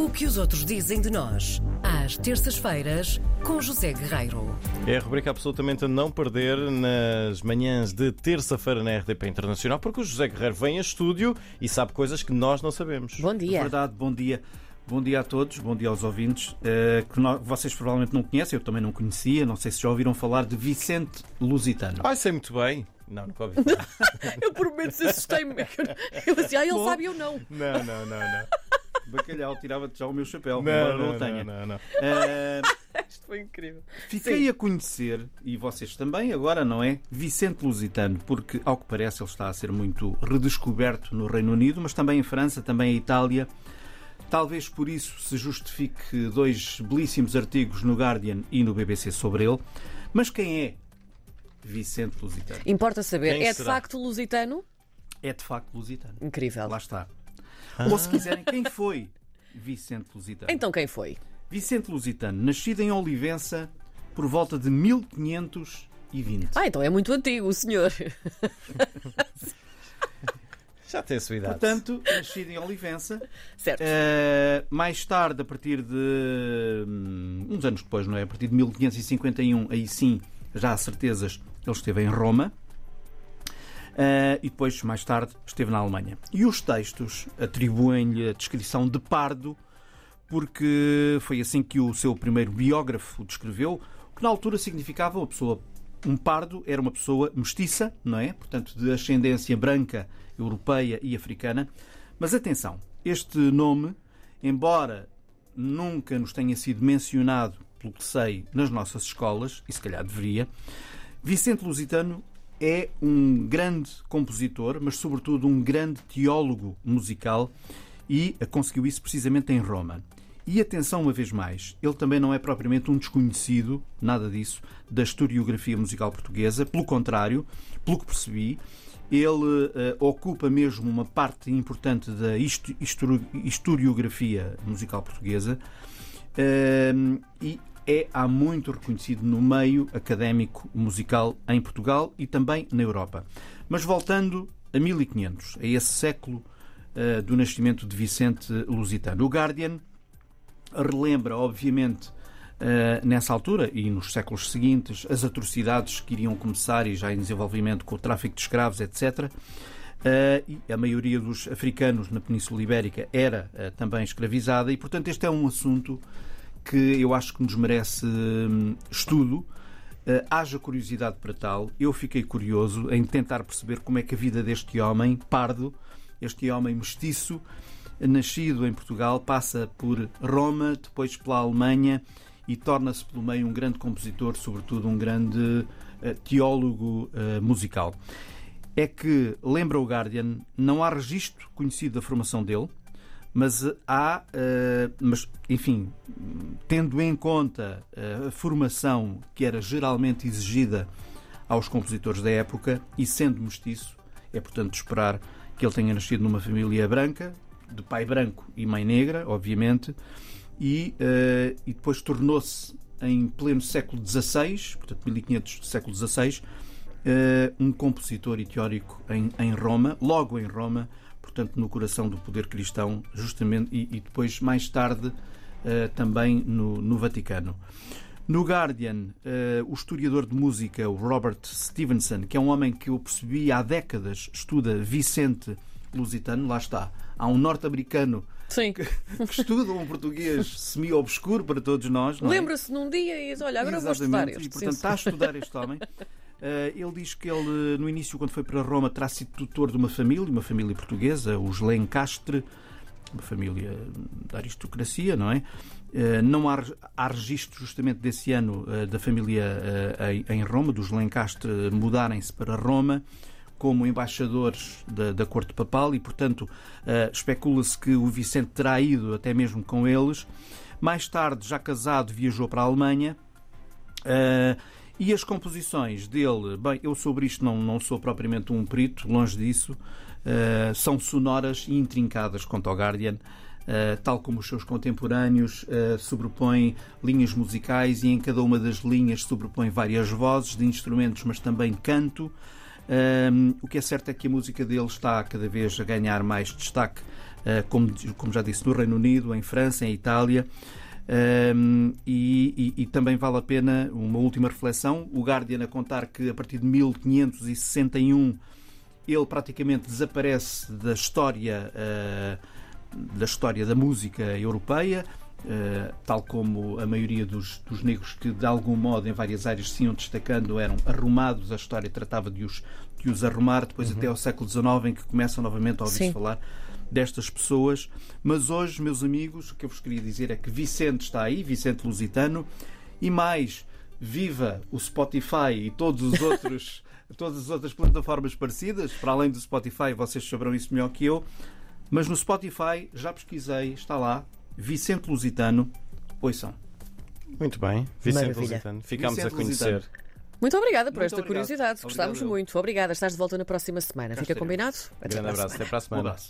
O que os outros dizem de nós, às terças-feiras, com José Guerreiro. É a rubrica absolutamente a não perder nas manhãs de terça-feira na RDP Internacional, porque o José Guerreiro vem a estúdio e sabe coisas que nós não sabemos. Bom É dia. verdade, bom dia. Bom dia a todos, bom dia aos ouvintes, eh, que nós- vocês provavelmente não conhecem, eu também não conhecia, não sei se já ouviram falar de Vicente Lusitano. Ai, sei muito bem. Não, nunca ouvi falar. Eu por menos assustei-me. Eu assim, ah, ele Bom. sabe eu não. não, não, não, não. Bacalhau, tirava-te já o meu chapéu, Não, embora não, não, não, tenha. não, não. Eh, Isto foi incrível. fiquei a conhecer, e vocês também agora, não é? Vicente Lusitano, porque ao que parece ele está a ser muito redescoberto no Reino Unido, mas também em França, também em Itália. Talvez por isso se justifique dois belíssimos artigos no Guardian e no BBC sobre ele. Mas quem é Vicente Lusitano? Importa saber, Quem é de será? facto lusitano? É de facto lusitano. Incrível. Lá está. Ou se quiserem, quem foi Vicente Lusitano? Então quem foi? Vicente Lusitano, nascido em Olivença por volta de 1520. Ah, então é muito antigo o senhor. Já tem a sua idade. Portanto, nascido em Olivença. Certo. Eh, mais tarde, a partir de. hum, uns anos depois, não é? A partir de 1551, aí sim, já há certezas, ele esteve em Roma. Eh, e depois, mais tarde, esteve na Alemanha. E os textos atribuem-lhe a descrição de pardo, porque foi assim que o seu primeiro biógrafo o descreveu, o que na altura significava uma pessoa. Um pardo era uma pessoa mestiça, não é? Portanto, de ascendência branca, europeia e africana. Mas atenção, este nome, embora nunca nos tenha sido mencionado, pelo que sei, nas nossas escolas, e se calhar deveria, Vicente Lusitano é um grande compositor, mas sobretudo um grande teólogo musical e conseguiu isso precisamente em Roma. E atenção uma vez mais, ele também não é propriamente um desconhecido, nada disso, da historiografia musical portuguesa, pelo contrário, pelo que percebi, ele eh, ocupa mesmo uma parte importante da histo- histori- historiografia musical portuguesa Ehm, e é há muito reconhecido no meio académico musical em Portugal e também na Europa. Mas voltando a 1500, a esse século eh, do nascimento de Vicente Lusitano. O Guardian relembra, obviamente, eh, nessa altura e nos séculos seguintes, as atrocidades que iriam começar e já em desenvolvimento com o tráfico de escravos, etc. Eh, e a maioria dos africanos na Península Ibérica era eh, também escravizada, e portanto este é um assunto que eu acho que nos merece hum, estudo. Eh, haja curiosidade para tal. Eu fiquei curioso em tentar perceber como é que a vida deste homem, pardo, este homem mestiço, nascido em Portugal, passa por Roma, depois pela Alemanha e torna-se pelo meio um grande compositor, sobretudo um grande eh, teólogo eh, musical. É que, lembra o Guardian, não há registro conhecido da formação dele, mas há, eh, mas, enfim, tendo em conta eh, a formação que era geralmente exigida aos compositores da época e sendo mestiço, é portanto de esperar que ele tenha nascido numa família branca, de pai branco e mãe negra, obviamente, e, eh, e depois tornou-se em pleno século XVI, portanto 1500 do século XVI, um compositor e teórico em, em Roma, logo em Roma, portanto no coração do poder cristão, justamente, e, e depois mais tarde eh, também no, no Vaticano. No Guardian, eh, o historiador de música, o Robert Stevenson, que é um homem que eu percebi há décadas, estuda Vicente Lusitano, lá está. Há um norte-americano Sim. que estuda um português semi-obscuro para todos nós. é? Lembra-se num dia e diz: Olha, agora vou estudar Exatamente, este. E, portanto, Sim, está a estudar este homem. Eh, ele diz que ele, no início, quando foi para Roma, terá sido tutor de uma família, uma família portuguesa, os Lencastre, uma família da aristocracia, não é? Eh, não há, há registro justamente desse ano eh, da família em, Roma, dos Lencastre mudarem-se para Roma como embaixadores da, da corte papal e, portanto, eh, especula-se que o Vicente terá ido até mesmo com eles. Mais tarde, já casado, viajou para a Alemanha. Eh, e as composições dele, bem, eu sobre isto não, não sou propriamente um perito, longe disso, eh, são sonoras e intrincadas quanto ao Guardian. Uh, tal como os seus contemporâneos, uh, linhas musicais e em cada uma das linhas sobrepõe várias vozes de instrumentos, mas também canto. Um, o que é certo é que a música dele está cada vez a ganhar mais destaque uh, como, como já disse, no Reino Unido, em França, em Itália. Um, e, e, e, também vale a pena uma última reflexão. O Guardian a contar que a partir de 1561 ele praticamente desaparece da história uh, da história da música europeia. Uh, tal como a maioria dos, dos, negros que de algum modo em várias áreas se iam destacando eram arrumados, a história tratava de os, de os arrumar, depois uhum. até ao século XIX em que começam novamente a ouvir-se falar destas pessoas. Mas hoje, meus amigos, o que eu vos queria dizer é que Vicente está aí, Vicente Lusitano, e mais, viva o Spotify e todos os outros, todas as outras plataformas parecidas. Para além do Spotify, vocês saberão isso melhor que eu. Mas no Spotify, já pesquisei, está lá, Vicente Lusitano, ouçam. Muito bem, Vicente Maravilha. Lusitano. Ficámos Vicente a conhecer. Lusitano. Muito obrigada por Muito esta obrigado. curiosidade. Gostámos eu. muito. Obrigada. Estás de volta na próxima semana. Cá Fica combinado? Até Grande para a abraço, semana. até para a Um semana. abraço.